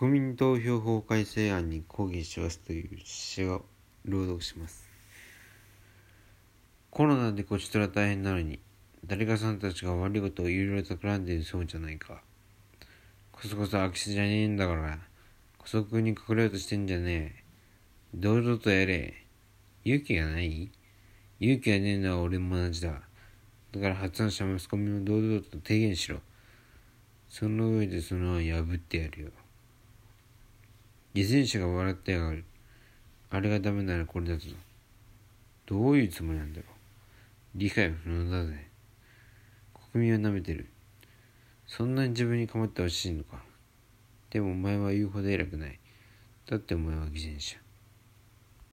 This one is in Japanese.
国民投票法改正案に抗議しますという詩を朗読します。コロナでこちとら大変なのに、誰かさんたちが悪いことをいろいろ企んでいるそうじゃないか。こそこそ空き巣じゃねえんだから、姑息に隠れようとしてんじゃねえ。堂々とやれ。勇気がない？勇気がねえのは俺も同じだ。だから発案者マスコミも堂々と提言しろ。その上でその案破ってやるよ。偽善者が笑ってやがる。あれがダメならこれだぞ。どういうつもりなんだろう。理解不能だぜ。国民は舐めてる。そんなに自分に構ってほしいのか。でもお前は言うほど偉くない。だってお前は偽善者。